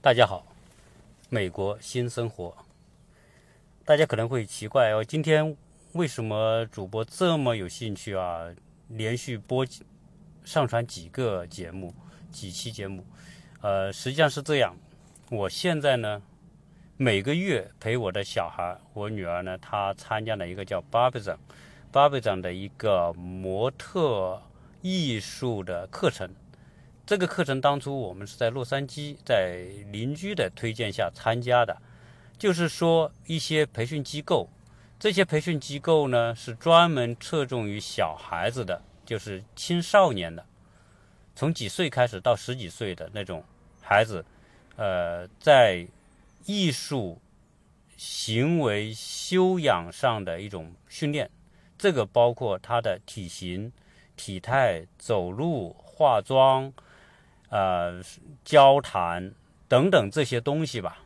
大家好，美国新生活。大家可能会奇怪哦，今天为什么主播这么有兴趣啊？连续播上传几个节目，几期节目？呃，实际上是这样，我现在呢，每个月陪我的小孩，我女儿呢，她参加了一个叫 Barbie 长 Barbie 长的一个模特艺术的课程。这个课程当初我们是在洛杉矶，在邻居的推荐下参加的，就是说一些培训机构，这些培训机构呢是专门侧重于小孩子的，就是青少年的，从几岁开始到十几岁的那种孩子，呃，在艺术行为修养上的一种训练，这个包括他的体型、体态、走路、化妆。呃，交谈等等这些东西吧，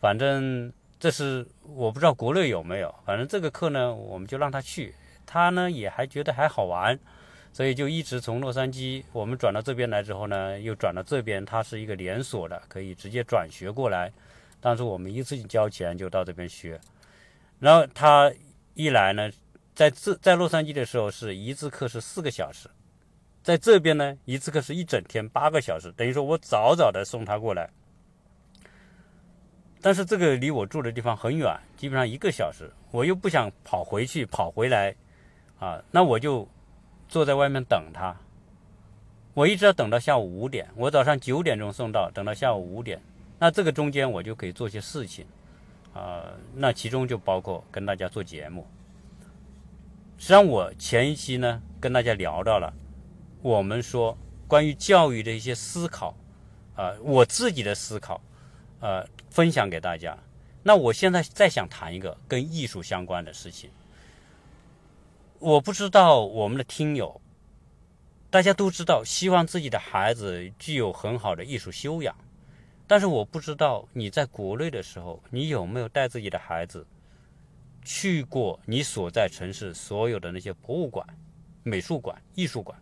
反正这是我不知道国内有没有。反正这个课呢，我们就让他去，他呢也还觉得还好玩，所以就一直从洛杉矶我们转到这边来之后呢，又转到这边。它是一个连锁的，可以直接转学过来。当时我们一次性交钱就到这边学，然后他一来呢，在这在洛杉矶的时候是一次课是四个小时。在这边呢，一次课是一整天八个小时，等于说我早早的送他过来。但是这个离我住的地方很远，基本上一个小时，我又不想跑回去跑回来，啊，那我就坐在外面等他。我一直要等到下午五点，我早上九点钟送到，等到下午五点，那这个中间我就可以做些事情，啊，那其中就包括跟大家做节目。实际上我前一期呢跟大家聊到了。我们说关于教育的一些思考，啊，我自己的思考，呃，分享给大家。那我现在再想谈一个跟艺术相关的事情。我不知道我们的听友，大家都知道，希望自己的孩子具有很好的艺术修养，但是我不知道你在国内的时候，你有没有带自己的孩子去过你所在城市所有的那些博物馆、美术馆、艺术馆？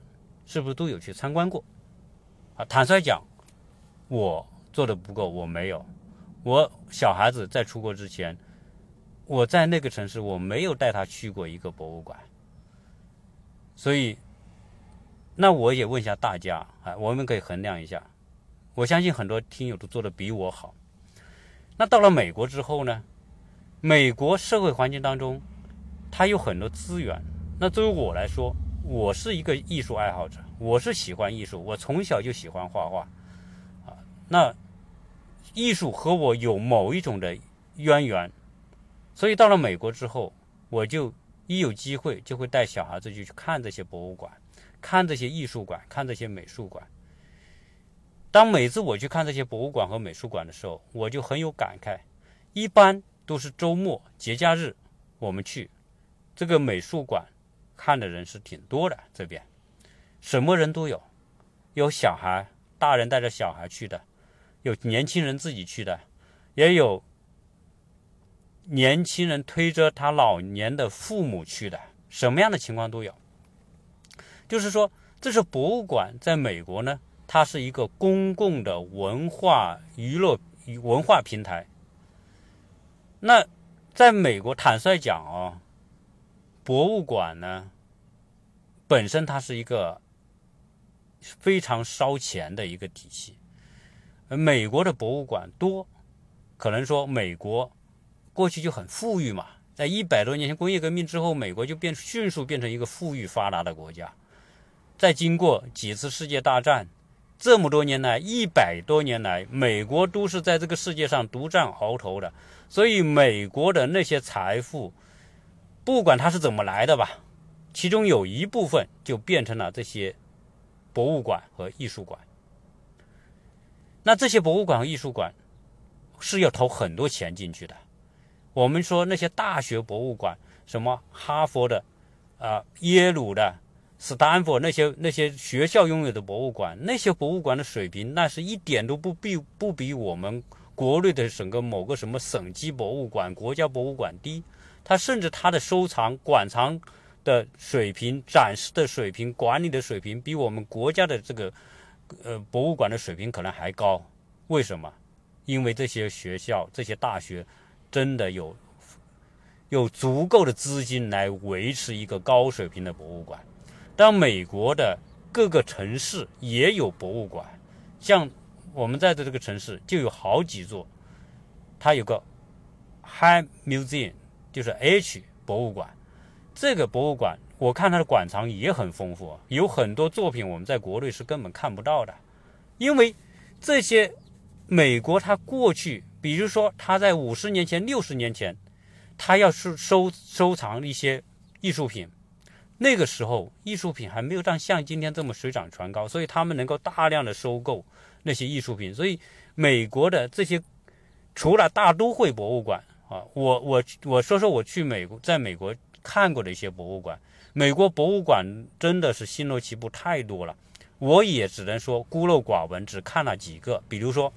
是不是都有去参观过？啊，坦率讲，我做的不够，我没有。我小孩子在出国之前，我在那个城市我没有带他去过一个博物馆。所以，那我也问一下大家啊，我们可以衡量一下。我相信很多听友都做的比我好。那到了美国之后呢？美国社会环境当中，它有很多资源。那作为我来说，我是一个艺术爱好者，我是喜欢艺术，我从小就喜欢画画，啊，那艺术和我有某一种的渊源，所以到了美国之后，我就一有机会就会带小孩子就去看这些博物馆，看这些艺术馆，看这些美术馆。当每次我去看这些博物馆和美术馆的时候，我就很有感慨。一般都是周末节假日，我们去这个美术馆。看的人是挺多的，这边什么人都有，有小孩、大人带着小孩去的，有年轻人自己去的，也有年轻人推着他老年的父母去的，什么样的情况都有。就是说，这是博物馆，在美国呢，它是一个公共的文化娱乐文化平台。那在美国，坦率讲啊。博物馆呢，本身它是一个非常烧钱的一个体系。美国的博物馆多，可能说美国过去就很富裕嘛，在一百多年前工业革命之后，美国就变迅速变成一个富裕发达的国家。再经过几次世界大战，这么多年来，一百多年来，美国都是在这个世界上独占鳌头的，所以美国的那些财富。不管它是怎么来的吧，其中有一部分就变成了这些博物馆和艺术馆。那这些博物馆和艺术馆是要投很多钱进去的。我们说那些大学博物馆，什么哈佛的、啊耶鲁的、斯坦福那些那些学校拥有的博物馆，那些博物馆的水平，那是一点都不比不比我们国内的整个某个什么省级博物馆、国家博物馆低。它甚至它的收藏馆藏的水平、展示的水平、管理的水平，比我们国家的这个呃博物馆的水平可能还高。为什么？因为这些学校、这些大学真的有有足够的资金来维持一个高水平的博物馆。当美国的各个城市也有博物馆，像我们在的这个城市就有好几座，它有个 High Museum，就是 H 博物馆。这个博物馆我看它的馆藏也很丰富，有很多作品我们在国内是根本看不到的，因为这些美国它过去，比如说他在五十年前、六十年前，他要是收收藏一些艺术品。那个时候，艺术品还没有像今天这么水涨船高，所以他们能够大量的收购那些艺术品。所以，美国的这些除了大都会博物馆啊，我我我说说我去美国，在美国看过的一些博物馆。美国博物馆真的是星罗棋布太多了，我也只能说孤陋寡闻，只看了几个。比如说，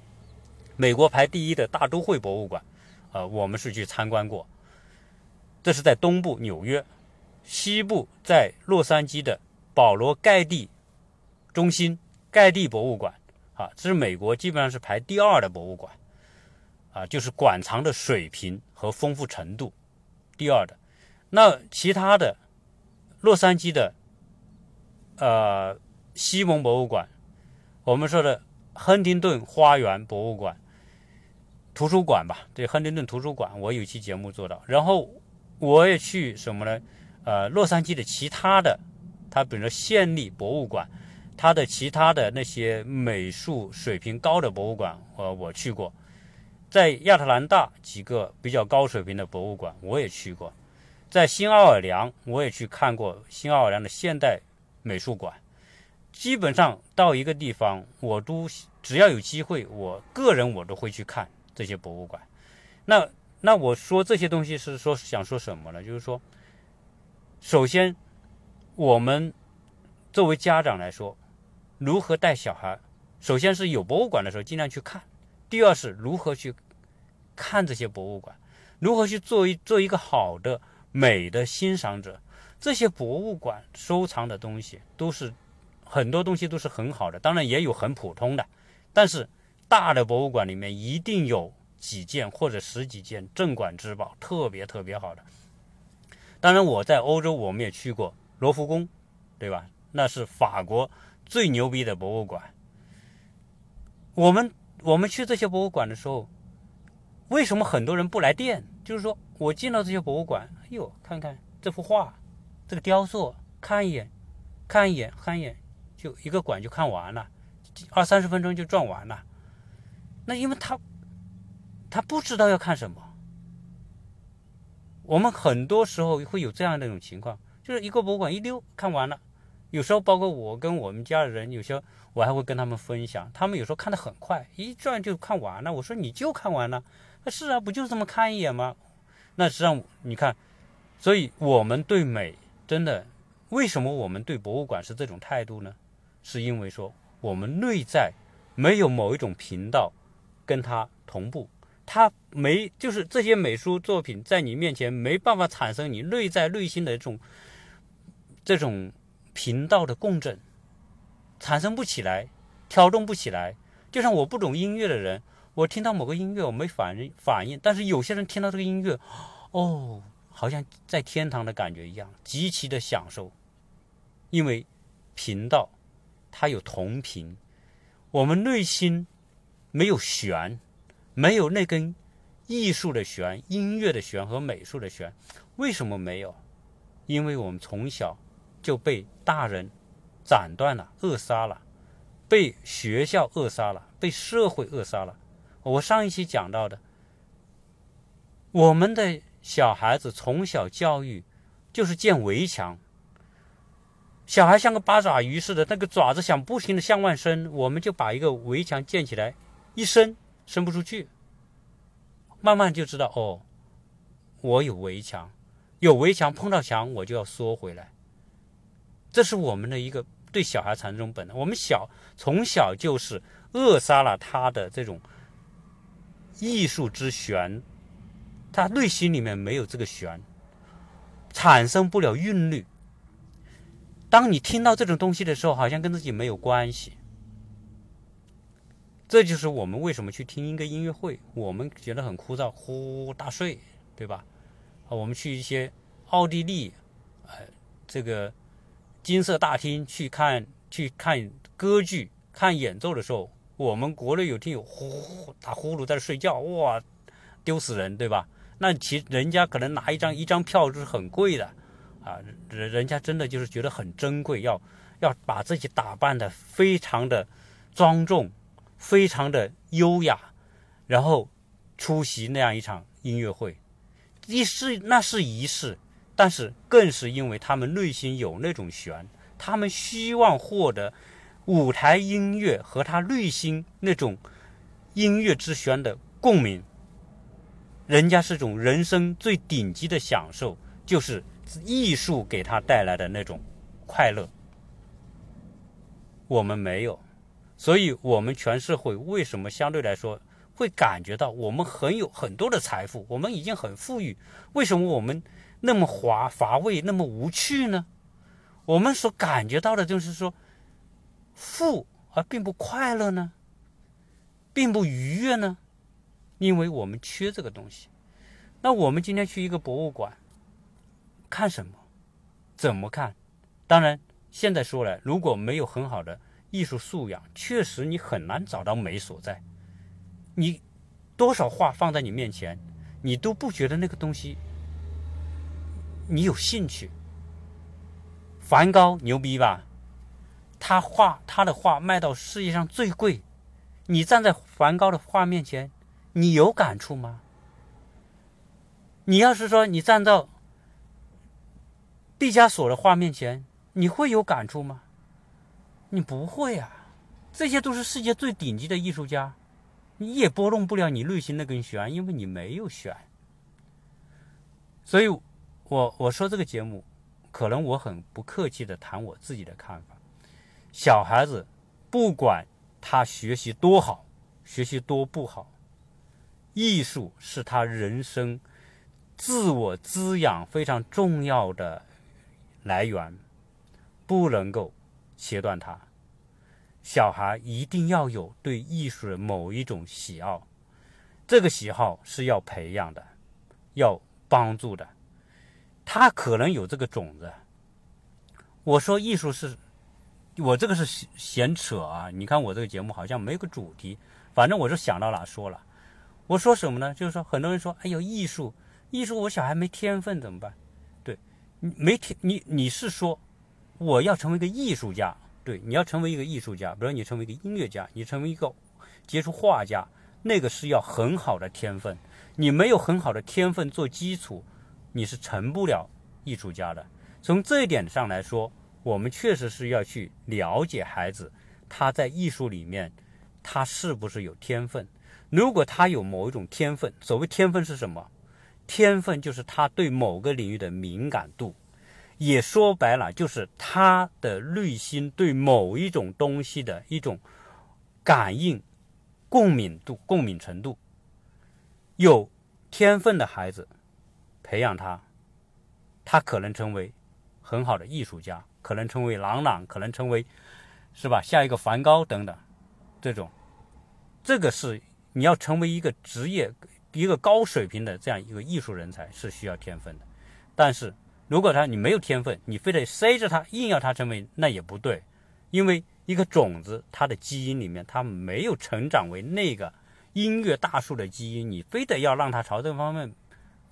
美国排第一的大都会博物馆，呃，我们是去参观过，这是在东部纽约。西部在洛杉矶的保罗盖蒂中心盖蒂博物馆啊，这是美国基本上是排第二的博物馆啊，就是馆藏的水平和丰富程度第二的。那其他的洛杉矶的呃西蒙博物馆，我们说的亨廷顿花园博物馆图书馆吧，对，亨廷顿图书馆，我有期节目做到。然后我也去什么呢？呃，洛杉矶的其他的，它比如说县立博物馆，它的其他的那些美术水平高的博物馆，呃，我去过，在亚特兰大几个比较高水平的博物馆我也去过，在新奥尔良我也去看过新奥尔良的现代美术馆，基本上到一个地方我都只要有机会，我个人我都会去看这些博物馆。那那我说这些东西是说想说什么呢？就是说。首先，我们作为家长来说，如何带小孩？首先是有博物馆的时候尽量去看。第二是如何去看这些博物馆，如何去做一做一个好的美的欣赏者。这些博物馆收藏的东西都是很多东西都是很好的，当然也有很普通的，但是大的博物馆里面一定有几件或者十几件镇馆之宝，特别特别好的。当然，我在欧洲我们也去过罗浮宫，对吧？那是法国最牛逼的博物馆。我们我们去这些博物馆的时候，为什么很多人不来电？就是说我进到这些博物馆，哎呦，看看这幅画，这个雕塑，看一眼，看一眼，看一眼，就一个馆就看完了，二三十分钟就转完了。那因为他他不知道要看什么。我们很多时候会有这样的一种情况，就是一个博物馆一溜看完了，有时候包括我跟我们家的人，有些我还会跟他们分享，他们有时候看得很快，一转就看完了。我说你就看完了，是啊，不就这么看一眼吗？那实际上你看，所以我们对美真的，为什么我们对博物馆是这种态度呢？是因为说我们内在没有某一种频道跟它同步。它没，就是这些美术作品在你面前没办法产生你内在内心的这种这种频道的共振，产生不起来，挑动不起来。就像我不懂音乐的人，我听到某个音乐我没反应反应，但是有些人听到这个音乐，哦，好像在天堂的感觉一样，极其的享受，因为频道它有同频，我们内心没有弦。没有那根艺术的弦、音乐的弦和美术的弦，为什么没有？因为我们从小就被大人斩断了、扼杀了，被学校扼杀了，被社会扼杀了。我上一期讲到的，我们的小孩子从小教育就是建围墙，小孩像个八爪鱼似的，那个爪子想不停的向外伸，我们就把一个围墙建起来，一伸。伸不出去，慢慢就知道哦，我有围墙，有围墙碰到墙我就要缩回来。这是我们的一个对小孩产生这种本能。我们小从小就是扼杀了他的这种艺术之弦，他内心里面没有这个弦，产生不了韵律。当你听到这种东西的时候，好像跟自己没有关系。这就是我们为什么去听一个音乐会，我们觉得很枯燥，呼大睡，对吧？啊，我们去一些奥地利，呃，这个金色大厅去看去看歌剧、看演奏的时候，我们国内有听友呼打呼噜在那睡觉，哇，丢死人，对吧？那其人家可能拿一张一张票就是很贵的，啊，人人家真的就是觉得很珍贵，要要把自己打扮的非常的庄重。非常的优雅，然后出席那样一场音乐会，一是那是仪式，但是更是因为他们内心有那种弦，他们希望获得舞台音乐和他内心那种音乐之弦的共鸣。人家是种人生最顶级的享受，就是艺术给他带来的那种快乐。我们没有。所以，我们全社会为什么相对来说会感觉到我们很有很多的财富，我们已经很富裕？为什么我们那么乏乏味、那么无趣呢？我们所感觉到的就是说，富而并不快乐呢，并不愉悦呢？因为我们缺这个东西。那我们今天去一个博物馆看什么？怎么看？当然，现在说来，如果没有很好的。艺术素养确实，你很难找到美所在。你多少画放在你面前，你都不觉得那个东西你有兴趣。梵高牛逼吧？他画他的画卖到世界上最贵，你站在梵高的画面前，你有感触吗？你要是说你站到毕加索的画面前，你会有感触吗？你不会啊，这些都是世界最顶级的艺术家，你也拨弄不了你内心那根弦，因为你没有弦。所以，我我说这个节目，可能我很不客气的谈我自己的看法。小孩子不管他学习多好，学习多不好，艺术是他人生自我滋养非常重要的来源，不能够。切断它，小孩一定要有对艺术的某一种喜好，这个喜好是要培养的，要帮助的。他可能有这个种子。我说艺术是，我这个是闲扯啊！你看我这个节目好像没有个主题，反正我是想到哪说了。我说什么呢？就是说很多人说，哎呦，艺术，艺术，我小孩没天分怎么办？对，你没天，你你是说？我要成为一个艺术家，对，你要成为一个艺术家，比如你成为一个音乐家，你成为一个杰出画家，那个是要很好的天分。你没有很好的天分做基础，你是成不了艺术家的。从这一点上来说，我们确实是要去了解孩子他在艺术里面他是不是有天分。如果他有某一种天分，所谓天分是什么？天分就是他对某个领域的敏感度。也说白了，就是他的内心对某一种东西的一种感应、共鸣度、共鸣程度。有天分的孩子，培养他，他可能成为很好的艺术家，可能成为朗朗，可能成为是吧？下一个梵高等等，这种，这个是你要成为一个职业、一个高水平的这样一个艺术人才，是需要天分的，但是。如果他你没有天分，你非得塞着他，硬要他成为，那也不对，因为一个种子，它的基因里面，它没有成长为那个音乐大树的基因，你非得要让他朝这方面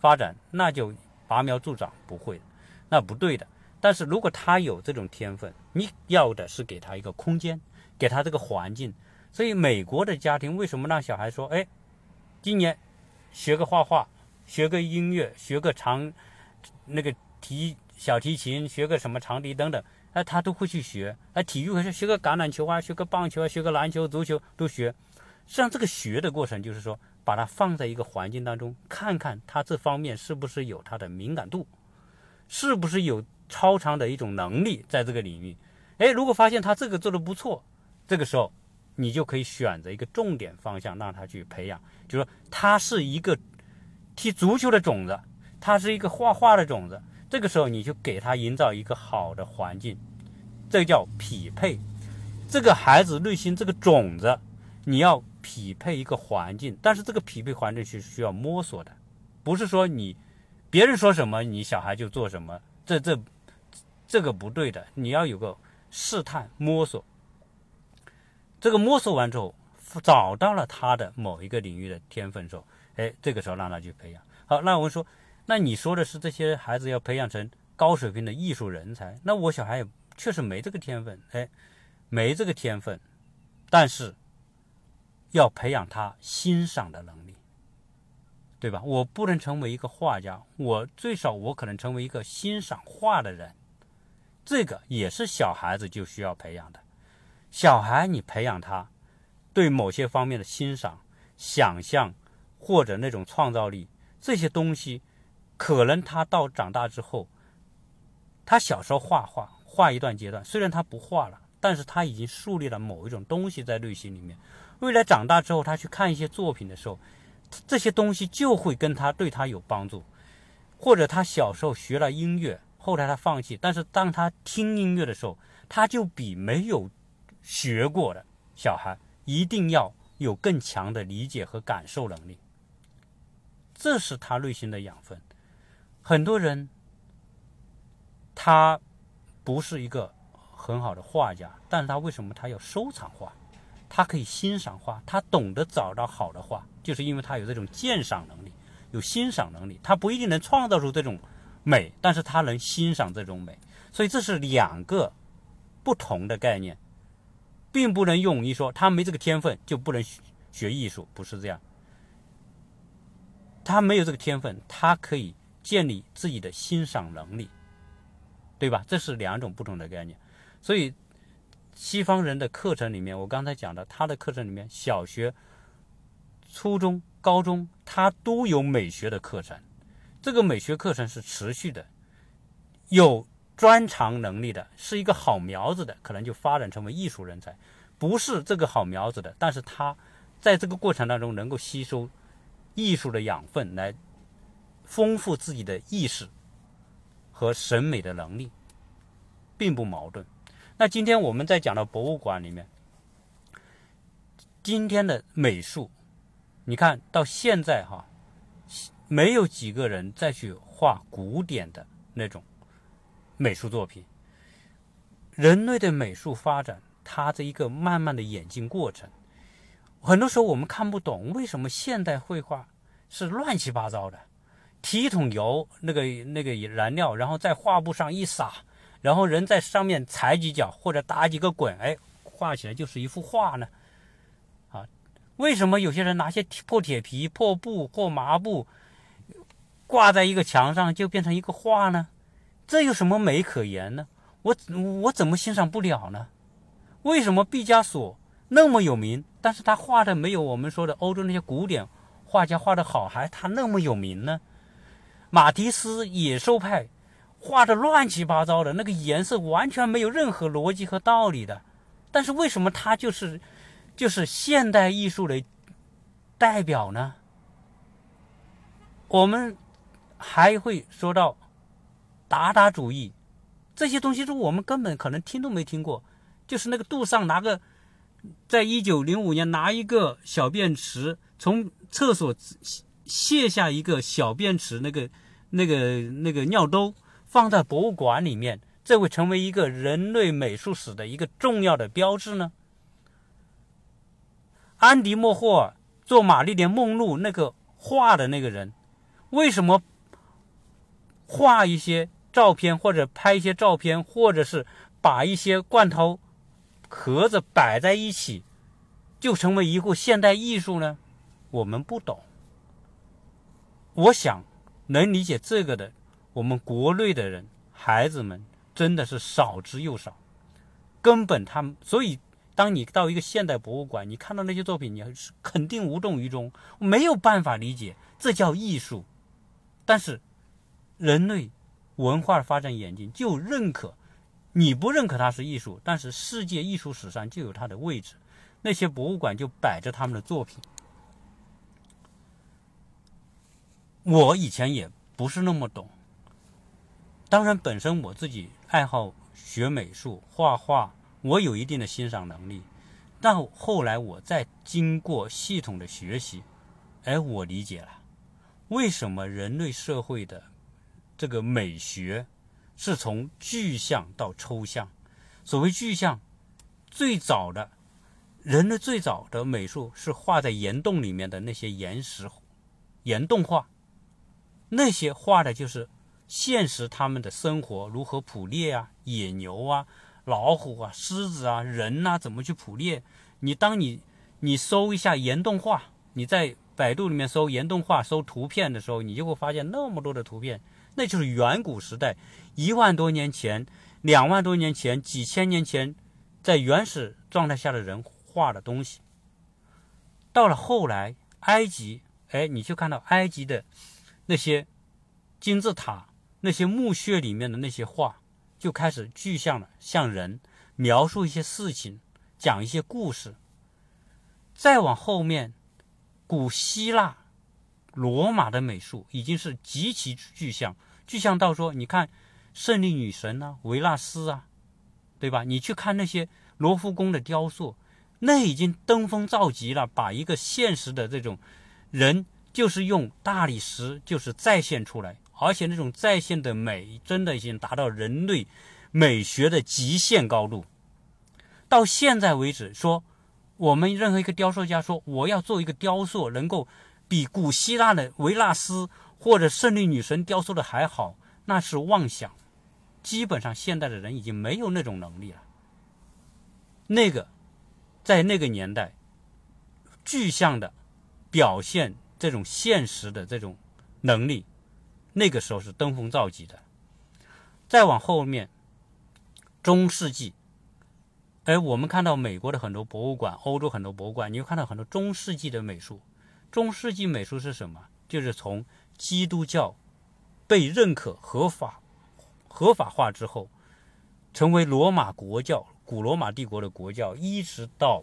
发展，那就拔苗助长，不会，那不对的。但是如果他有这种天分，你要的是给他一个空间，给他这个环境。所以美国的家庭为什么让小孩说，哎，今年学个画画，学个音乐，学个长那个。提小提琴，学个什么长笛等等，哎，他都会去学。哎，体育还是学个橄榄球啊，学个棒球啊，学个篮球、足球都学。实际上，这个学的过程就是说，把它放在一个环境当中，看看他这方面是不是有他的敏感度，是不是有超常的一种能力在这个领域。哎，如果发现他这个做的不错，这个时候你就可以选择一个重点方向让他去培养，就是说他是一个踢足球的种子，他是一个画画的种子。这个时候你就给他营造一个好的环境，这叫匹配。这个孩子内心这个种子，你要匹配一个环境，但是这个匹配环境是需要摸索的，不是说你别人说什么你小孩就做什么，这这这个不对的，你要有个试探摸索。这个摸索完之后，找到了他的某一个领域的天分时候，哎，这个时候让他去培养。好，那我们说，那你说的是这些孩子要培养成高水平的艺术人才，那我小孩也确实没这个天分，哎。没这个天分，但是要培养他欣赏的能力，对吧？我不能成为一个画家，我最少我可能成为一个欣赏画的人，这个也是小孩子就需要培养的。小孩你培养他对某些方面的欣赏、想象或者那种创造力这些东西，可能他到长大之后，他小时候画画画一段阶段，虽然他不画了。但是他已经树立了某一种东西在内心里面，未来长大之后，他去看一些作品的时候，这些东西就会跟他对他有帮助。或者他小时候学了音乐，后来他放弃，但是当他听音乐的时候，他就比没有学过的小孩一定要有更强的理解和感受能力。这是他内心的养分。很多人，他不是一个。很好的画家，但是他为什么他要收藏画？他可以欣赏画，他懂得找到好的画，就是因为他有这种鉴赏能力，有欣赏能力。他不一定能创造出这种美，但是他能欣赏这种美。所以这是两个不同的概念，并不能用一说他没这个天分就不能学艺术，不是这样。他没有这个天分，他可以建立自己的欣赏能力，对吧？这是两种不同的概念。所以，西方人的课程里面，我刚才讲的，他的课程里面，小学、初中、高中，他都有美学的课程。这个美学课程是持续的，有专长能力的，是一个好苗子的，可能就发展成为艺术人才；不是这个好苗子的，但是他在这个过程当中能够吸收艺术的养分，来丰富自己的意识和审美的能力，并不矛盾。那今天我们在讲的博物馆里面，今天的美术，你看到现在哈，没有几个人再去画古典的那种美术作品。人类的美术发展，它这一个慢慢的演进过程，很多时候我们看不懂为什么现代绘画是乱七八糟的，提一桶油，那个那个燃料，然后在画布上一撒。然后人在上面踩几脚或者打几个滚，哎，画起来就是一幅画呢。啊，为什么有些人拿些破铁皮、破布、或麻布挂在一个墙上就变成一个画呢？这有什么美可言呢？我我怎么欣赏不了呢？为什么毕加索那么有名，但是他画的没有我们说的欧洲那些古典画家画的好，还他那么有名呢？马蒂斯野兽派。画的乱七八糟的，那个颜色完全没有任何逻辑和道理的，但是为什么他就是就是现代艺术的代表呢？我们还会说到达达主义这些东西，是我们根本可能听都没听过。就是那个杜尚拿个，在一九零五年拿一个小便池从厕所卸下一个小便池，那个那个那个尿兜。放在博物馆里面，这会成为一个人类美术史的一个重要的标志呢。安迪莫霍尔做《玛丽莲梦露》那个画的那个人，为什么画一些照片，或者拍一些照片，或者是把一些罐头盒子摆在一起，就成为一幅现代艺术呢？我们不懂。我想能理解这个的。我们国内的人，孩子们真的是少之又少，根本他们，所以当你到一个现代博物馆，你看到那些作品，你是肯定无动于衷，没有办法理解，这叫艺术。但是人类文化发展演进就认可，你不认可它是艺术，但是世界艺术史上就有它的位置，那些博物馆就摆着他们的作品。我以前也不是那么懂，当然本身我自己爱好学美术、画画，我有一定的欣赏能力，但后来我再经过系统的学习，哎，我理解了为什么人类社会的。这个美学是从具象到抽象。所谓具象，最早的人类最早的美术是画在岩洞里面的那些岩石、岩洞画，那些画的就是现实他们的生活如何捕猎啊，野牛啊、老虎啊、狮子啊、人呐，怎么去捕猎？你当你你搜一下岩洞画，你在百度里面搜岩洞画、搜图片的时候，你就会发现那么多的图片。那就是远古时代，一万多年前、两万多年前、几千年前，在原始状态下的人画的东西。到了后来，埃及，哎，你就看到埃及的那些金字塔、那些墓穴里面的那些画，就开始具象了，像人，描述一些事情，讲一些故事。再往后面，古希腊。罗马的美术已经是极其具象，具象到说，你看胜利女神啊，维纳斯啊，对吧？你去看那些罗浮宫的雕塑，那已经登峰造极了，把一个现实的这种人，就是用大理石，就是再现出来，而且那种再现的美，真的已经达到人类美学的极限高度。到现在为止，说我们任何一个雕塑家说，我要做一个雕塑，能够。比古希腊的维纳斯或者胜利女神雕塑的还好，那是妄想。基本上现代的人已经没有那种能力了。那个，在那个年代，具象的表现这种现实的这种能力，那个时候是登峰造极的。再往后面，中世纪，哎，我们看到美国的很多博物馆，欧洲很多博物馆，你会看到很多中世纪的美术。中世纪美术是什么？就是从基督教被认可、合法、合法化之后，成为罗马国教、古罗马帝国的国教，一直到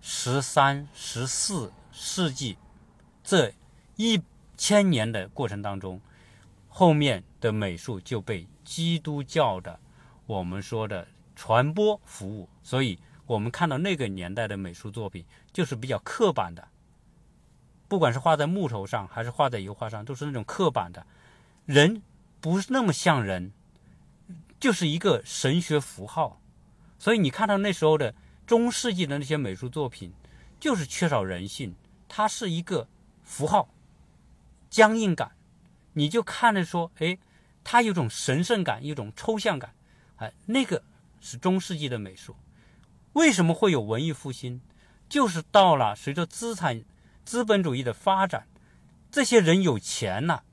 十三、十四世纪这一千年的过程当中，后面的美术就被基督教的我们说的传播服务。所以，我们看到那个年代的美术作品，就是比较刻板的。不管是画在木头上，还是画在油画上，都是那种刻板的，人不是那么像人，就是一个神学符号。所以你看到那时候的中世纪的那些美术作品，就是缺少人性，它是一个符号，僵硬感，你就看着说，哎，它有种神圣感，一种抽象感，哎，那个是中世纪的美术。为什么会有文艺复兴？就是到了随着资产。资本主义的发展，这些人有钱了，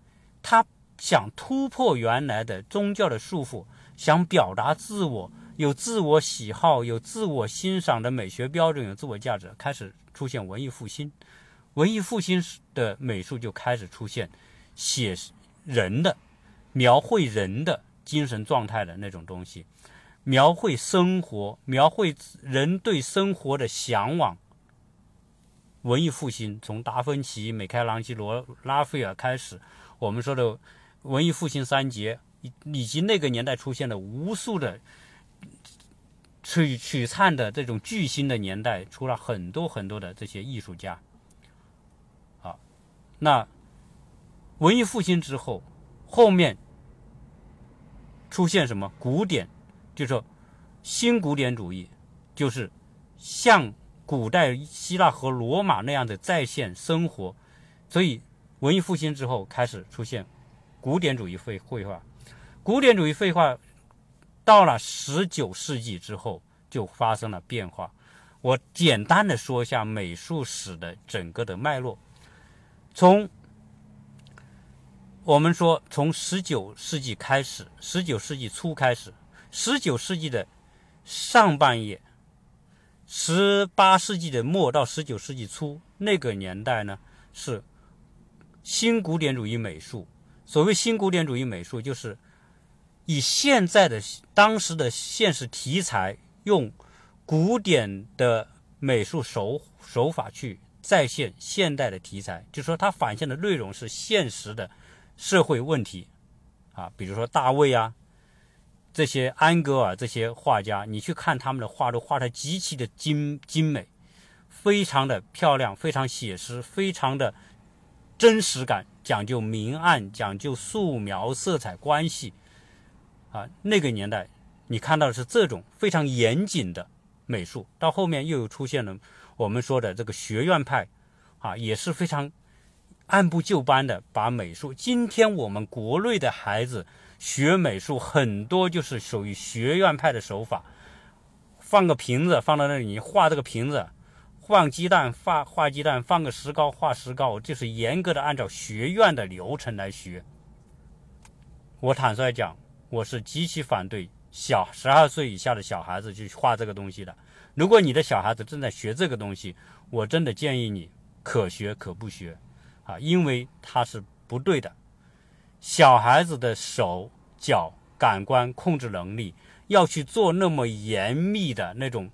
他想突破原来的宗教的束缚，想表达自我，有自我喜好，有自我欣赏的美学标准，有自我价值，开始出现文艺复兴。文艺复兴的美术就开始出现写人的、描绘人的精神状态的那种东西，描绘生活，描绘人对生活的向往。文艺复兴从达芬奇、米开朗基罗、拉斐尔开始，我们说的文艺复兴三杰，以以及那个年代出现的无数的璀璀璨的这种巨星的年代，出了很多很多的这些艺术家。那文艺复兴之后，后面出现什么？古典，就是新古典主义，就是像。古代希腊和罗马那样的在线生活，所以文艺复兴之后开始出现古典主义绘绘画。古典主义绘画到了十九世纪之后就发生了变化。我简单的说一下美术史的整个的脉络。从我们说从十九世纪开始，十九世纪初开始，十九世纪的上半叶。十八世纪的末到十九世纪初那个年代呢，是新古典主义美术。所谓新古典主义美术，就是以现在的当时的现实题材，用古典的美术手手法去再现现代的题材，就是说它反现的内容是现实的社会问题啊，比如说大卫啊，这些安格尔这些画家，你去看他们的画，都画的极其的精精美，非常的漂亮，非常写实，非常的真实感，讲究明暗，讲究素描、色彩关系。啊，那个年代，你看到的是这种非常严谨的美术，到后面又有出现了我们说的这个学院派，啊，也是非常按部就班的把美术。今天我们国内的孩子学美术，很多就是属于学院派的手法，放个瓶子放到那里，你画这个瓶子，放鸡蛋画画鸡蛋，放个石膏画石膏，就是严格的按照学院的流程来学。我坦率讲。我是极其反对小十二岁以下的小孩子去画这个东西的。如果你的小孩子正在学这个东西，我真的建议你可学可不学，啊，因为它是不对的。小孩子的手脚感官控制能力要去做那么严密的那种，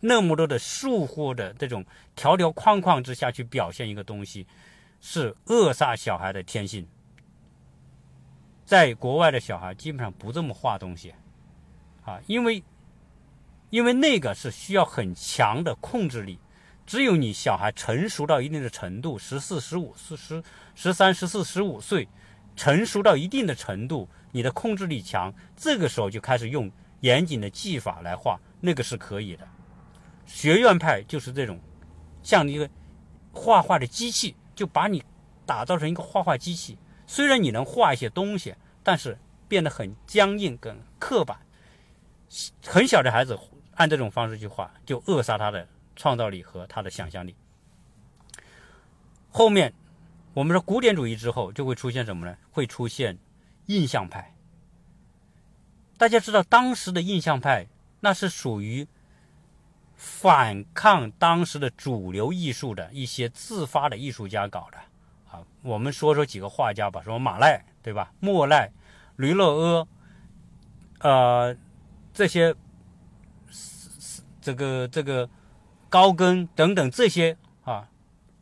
那么多的束缚的这种条条框框之下去表现一个东西，是扼杀小孩的天性。在国外的小孩基本上不这么画东西，啊，因为，因为那个是需要很强的控制力，只有你小孩成熟到一定的程度，十四、十五、四十、十三、十四、十五岁，成熟到一定的程度，你的控制力强，这个时候就开始用严谨的技法来画，那个是可以的。学院派就是这种，像一个画画的机器，就把你打造成一个画画机器。虽然你能画一些东西，但是变得很僵硬、跟刻板。很小的孩子按这种方式去画，就扼杀他的创造力和他的想象力。后面我们说古典主义之后，就会出现什么呢？会出现印象派。大家知道，当时的印象派那是属于反抗当时的主流艺术的一些自发的艺术家搞的。啊，我们说说几个画家吧，什么马奈，对吧？莫奈、吕乐阿，呃，这些，这个这个高更等等这些啊，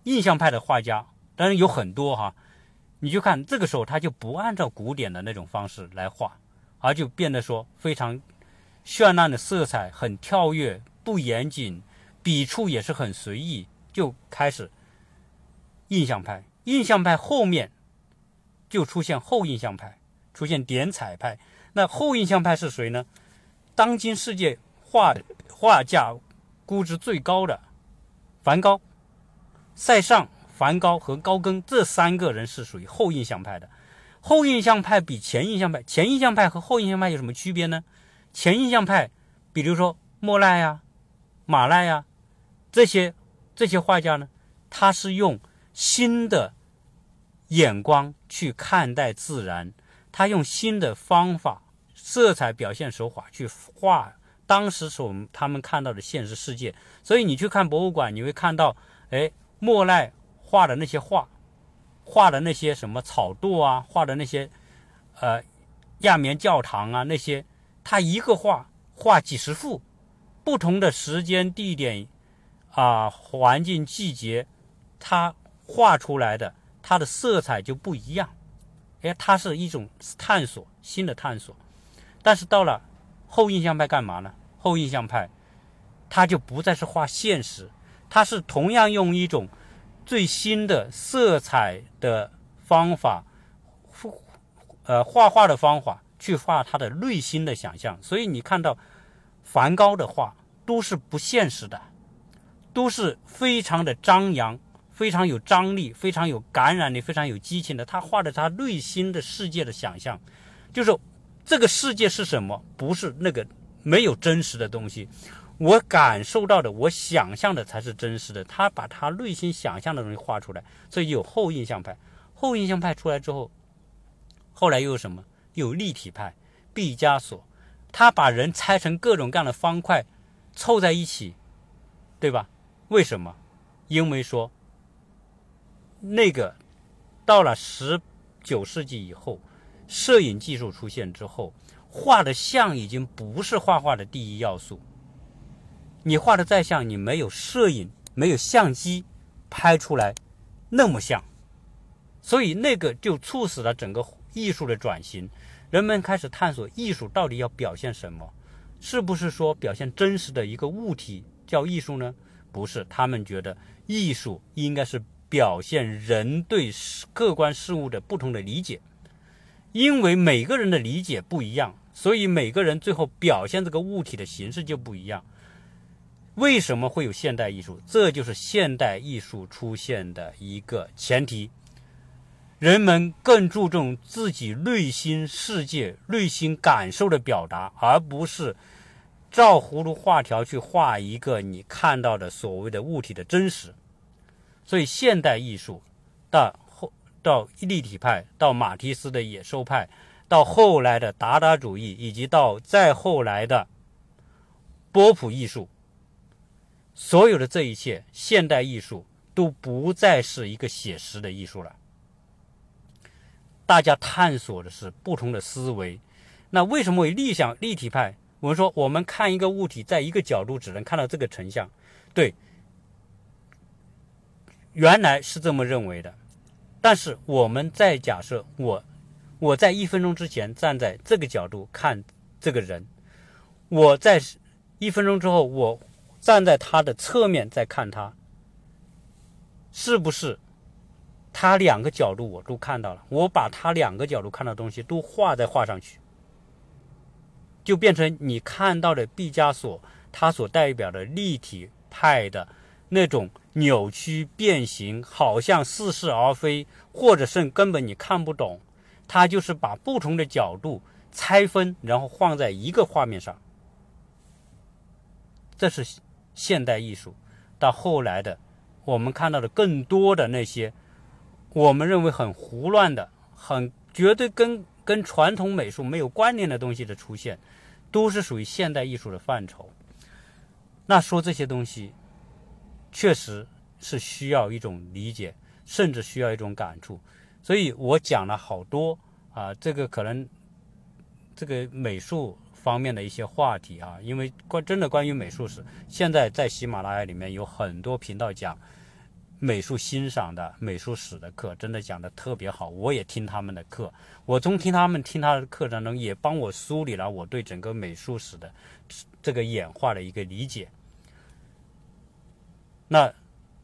印象派的画家，当然有很多哈。你就看这个时候，他就不按照古典的那种方式来画，而就变得说非常绚烂的色彩，很跳跃，不严谨，笔触也是很随意，就开始印象派。印象派后面就出现后印象派，出现点彩派。那后印象派是谁呢？当今世界画画价估值最高的梵高、塞尚、梵高和高更这三个人是属于后印象派的。后印象派比前印象派，前印象派和后印象派有什么区别呢？前印象派，比如说莫奈呀、马奈呀这些这些画家呢，他是用新的。眼光去看待自然，他用新的方法、色彩表现手法去画当时所他们看到的现实世界。所以你去看博物馆，你会看到，哎，莫奈画的那些画，画的那些什么草垛啊，画的那些呃亚眠教堂啊，那些他一个画画几十幅，不同的时间、地点啊、环境、季节，他画出来的。它的色彩就不一样，哎，它是一种探索，新的探索。但是到了后印象派干嘛呢？后印象派，它就不再是画现实，它是同样用一种最新的色彩的方法，呃，画画的方法去画他的内心的想象。所以你看到梵高的画都是不现实的，都是非常的张扬。非常有张力，非常有感染力，非常有激情的。他画的他内心的世界的想象，就是这个世界是什么？不是那个没有真实的东西，我感受到的，我想象的才是真实的。他把他内心想象的东西画出来，所以有后印象派。后印象派出来之后，后来又有什么？有立体派，毕加索，他把人拆成各种各样的方块，凑在一起，对吧？为什么？因为说。那个到了十九世纪以后，摄影技术出现之后，画的像已经不是画画的第一要素。你画的再像，你没有摄影、没有相机拍出来那么像，所以那个就促使了整个艺术的转型。人们开始探索艺术到底要表现什么，是不是说表现真实的一个物体叫艺术呢？不是，他们觉得艺术应该是表现人对客观事物的不同的理解，因为每个人的理解不一样，所以每个人最后表现这个物体的形式就不一样。为什么会有现代艺术？这就是现代艺术出现的一个前提。人们更注重自己内心世界、内心感受的表达，而不是照葫芦画瓢去画一个你看到的所谓的物体的真实。所以，现代艺术到到立体派，到马蒂斯的野兽派，到后来的达达主义，以及到再后来的波普艺术，所有的这一切，现代艺术都不再是一个写实的艺术了。大家探索的是不同的思维。那为什么为立想立体派？我们说，我们看一个物体，在一个角度只能看到这个成像。对，原来是这么认为的。但是我们再假设，我我在一分钟之前站在这个角度看这个人，我在一分钟之后，我站在他的侧面再看他，是不是？他两个角度我都看到了，我把他两个角度看到东西都画在画上去，就变成你看到的毕加索他所代表的立体派的那种扭曲变形，好像似是而非，或者是根本你看不懂。他就是把不同的角度拆分，然后放在一个画面上。这是现代艺术到后来的，我们看到的更多的那些。我们认为很胡乱的、很绝对跟跟传统美术没有关联的东西的出现，都是属于现代艺术的范畴。那说这些东西，确实是需要一种理解，甚至需要一种感触。所以我讲了好多啊，这个可能这个美术方面的一些话题啊，因为关真的关于美术史，现在在喜马拉雅里面有很多频道讲。美术欣赏的美术史的课真的讲的特别好，我也听他们的课。我从听他们听他的课当中，也帮我梳理了我对整个美术史的这个演化的一个理解。那，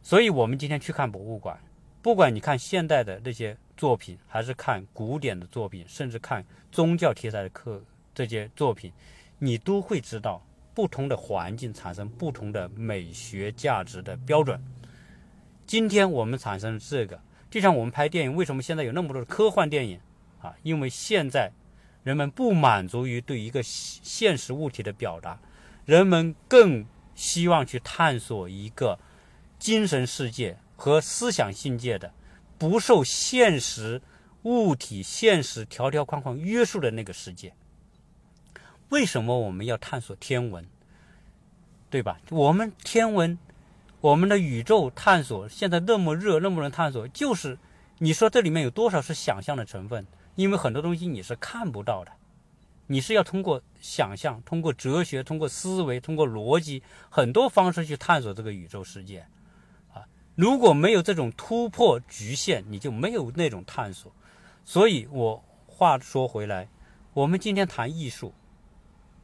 所以我们今天去看博物馆，不管你看现代的那些作品，还是看古典的作品，甚至看宗教题材的课这些作品，你都会知道，不同的环境产生不同的美学价值的标准。今天我们产生这个，就像我们拍电影，为什么现在有那么多的科幻电影啊？因为现在人们不满足于对一个现实物体的表达，人们更希望去探索一个精神世界和思想境界的，不受现实物体、现实条条框框约束的那个世界。为什么我们要探索天文？对吧？我们天文。我们的宇宙探索现在那么热，那么能探索，就是你说这里面有多少是想象的成分？因为很多东西你是看不到的，你是要通过想象、通过哲学、通过思维、通过逻辑很多方式去探索这个宇宙世界。如果没有这种突破局限，你就没有那种探索。所以我话说回来，我们今天谈艺术，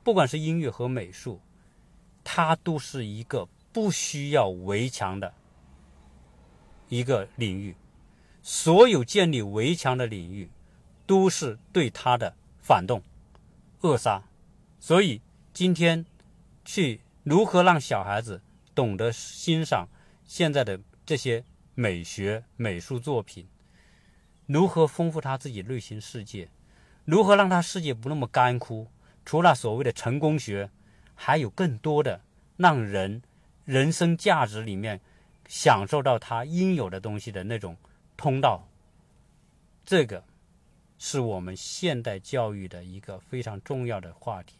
不管是音乐和美术，它都是一个。不需要围墙的一个领域，所有建立围墙的领域都是对它的反动、扼杀。所以今天去如何让小孩子懂得欣赏现在的这些美学美术作品，如何丰富他自己内心世界，如何让他世界不那么干枯？除了所谓的成功学，还有更多的让人。人生价值里面，享受到他应有的东西的那种通道，这个是我们现代教育的一个非常重要的话题，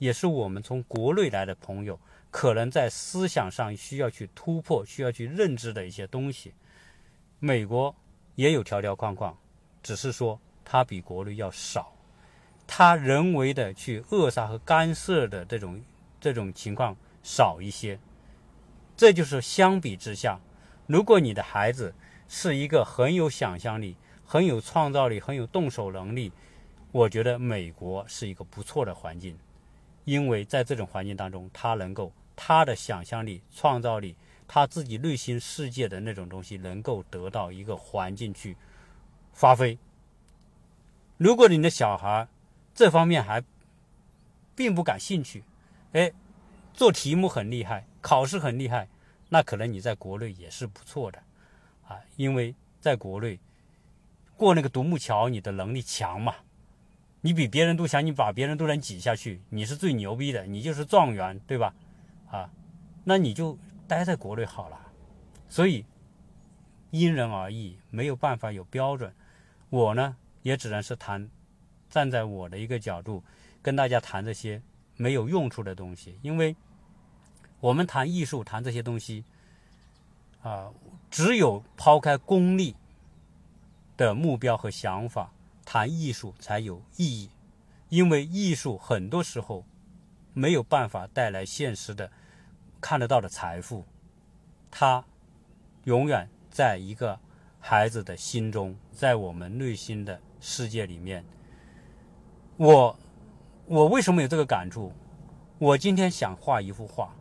也是我们从国内来的朋友可能在思想上需要去突破、需要去认知的一些东西。美国也有条条框框，只是说它。比国内要少，它人为的去扼杀和干涉的这种这种情况少一些。这就是相比之下，如果你的孩子是一个很有想象力、很有创造力、很有动手能力，我觉得美国是一个不错的环境，因为在这种环境当中，他能够他的想象力、创造力，他自己内心世界的那种东西能够得到一个环境去发挥。如果你的小孩这方面还并不感兴趣，哎，做题目很厉害。考试很厉害，那可能你在国内也是不错的，啊，因为在国内过那个独木桥，你的能力强嘛，你比别人都强，你把别人都能挤下去，你是最牛逼的，你就是状元，对吧？啊，那你就待在国内好了。所以因人而异，没有办法有标准。我呢，也只能是谈，站在我的一个角度跟大家谈这些没有用处的东西，因为。我们谈艺术，谈这些东西，啊，只有抛开功利的目标和想法，谈艺术才有意义。因为艺术很多时候没有办法带来现实的看得到的财富，它永远在一个孩子的心中，在我们内心的世界里面。我，我为什么有这个感触？我今天想画一幅画。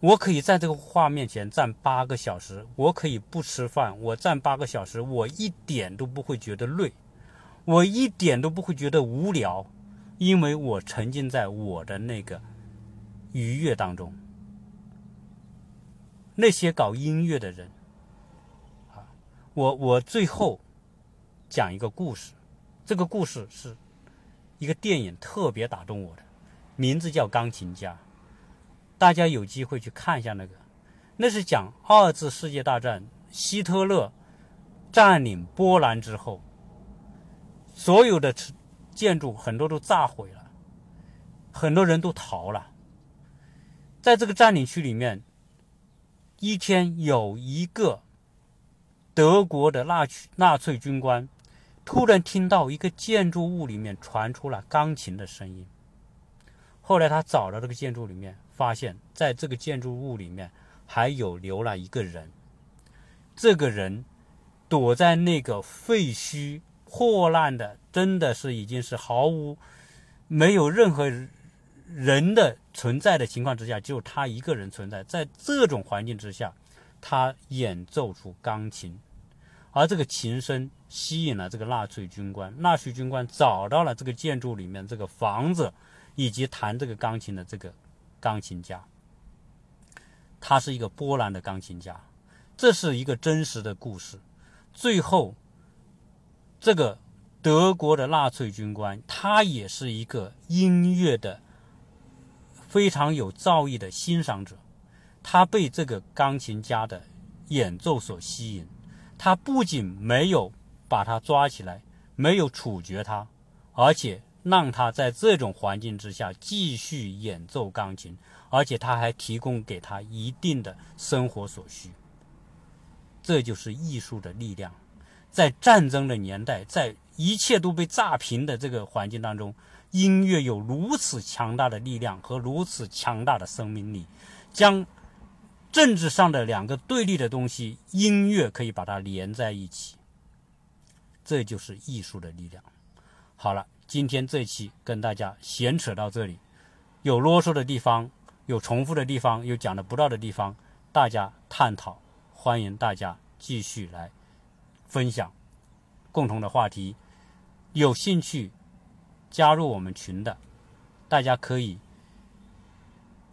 我可以在这个画面前站八个小时，我可以不吃饭，我站八个小时，我一点都不会觉得累，我一点都不会觉得无聊，因为我沉浸在我的那个愉悦当中。那些搞音乐的人，啊，我我最后讲一个故事，这个故事是一个电影特别打动我的，名字叫《钢琴家》。大家有机会去看一下那个，那是讲二次世界大战希特勒占领波兰之后，所有的建筑很多都炸毁了，很多人都逃了。在这个占领区里面，一天有一个德国的纳粹纳粹军官，突然听到一个建筑物里面传出了钢琴的声音。后来他找到这个建筑里面。发现，在这个建筑物里面还有留了一个人。这个人躲在那个废墟破烂的，真的是已经是毫无没有任何人的存在的情况之下，就他一个人存在。在这种环境之下，他演奏出钢琴，而这个琴声吸引了这个纳粹军官。纳粹军官找到了这个建筑里面这个房子，以及弹这个钢琴的这个。钢琴家，他是一个波兰的钢琴家，这是一个真实的故事。最后，这个德国的纳粹军官，他也是一个音乐的非常有造诣的欣赏者，他被这个钢琴家的演奏所吸引，他不仅没有把他抓起来，没有处决他，而且。让他在这种环境之下继续演奏钢琴，而且他还提供给他一定的生活所需。这就是艺术的力量。在战争的年代，在一切都被炸平的这个环境当中，音乐有如此强大的力量和如此强大的生命力，将政治上的两个对立的东西，音乐可以把它连在一起。这就是艺术的力量。好了。今天这期跟大家闲扯到这里，有啰嗦的地方，有重复的地方，有讲的不到的地方，大家探讨，欢迎大家继续来分享共同的话题。有兴趣加入我们群的，大家可以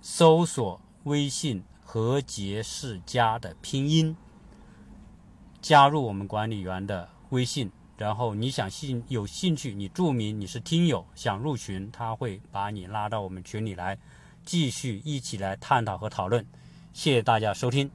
搜索微信“何杰世家”的拼音，加入我们管理员的微信。然后你想兴有兴趣，你注明你是听友，想入群，他会把你拉到我们群里来，继续一起来探讨和讨论。谢谢大家收听。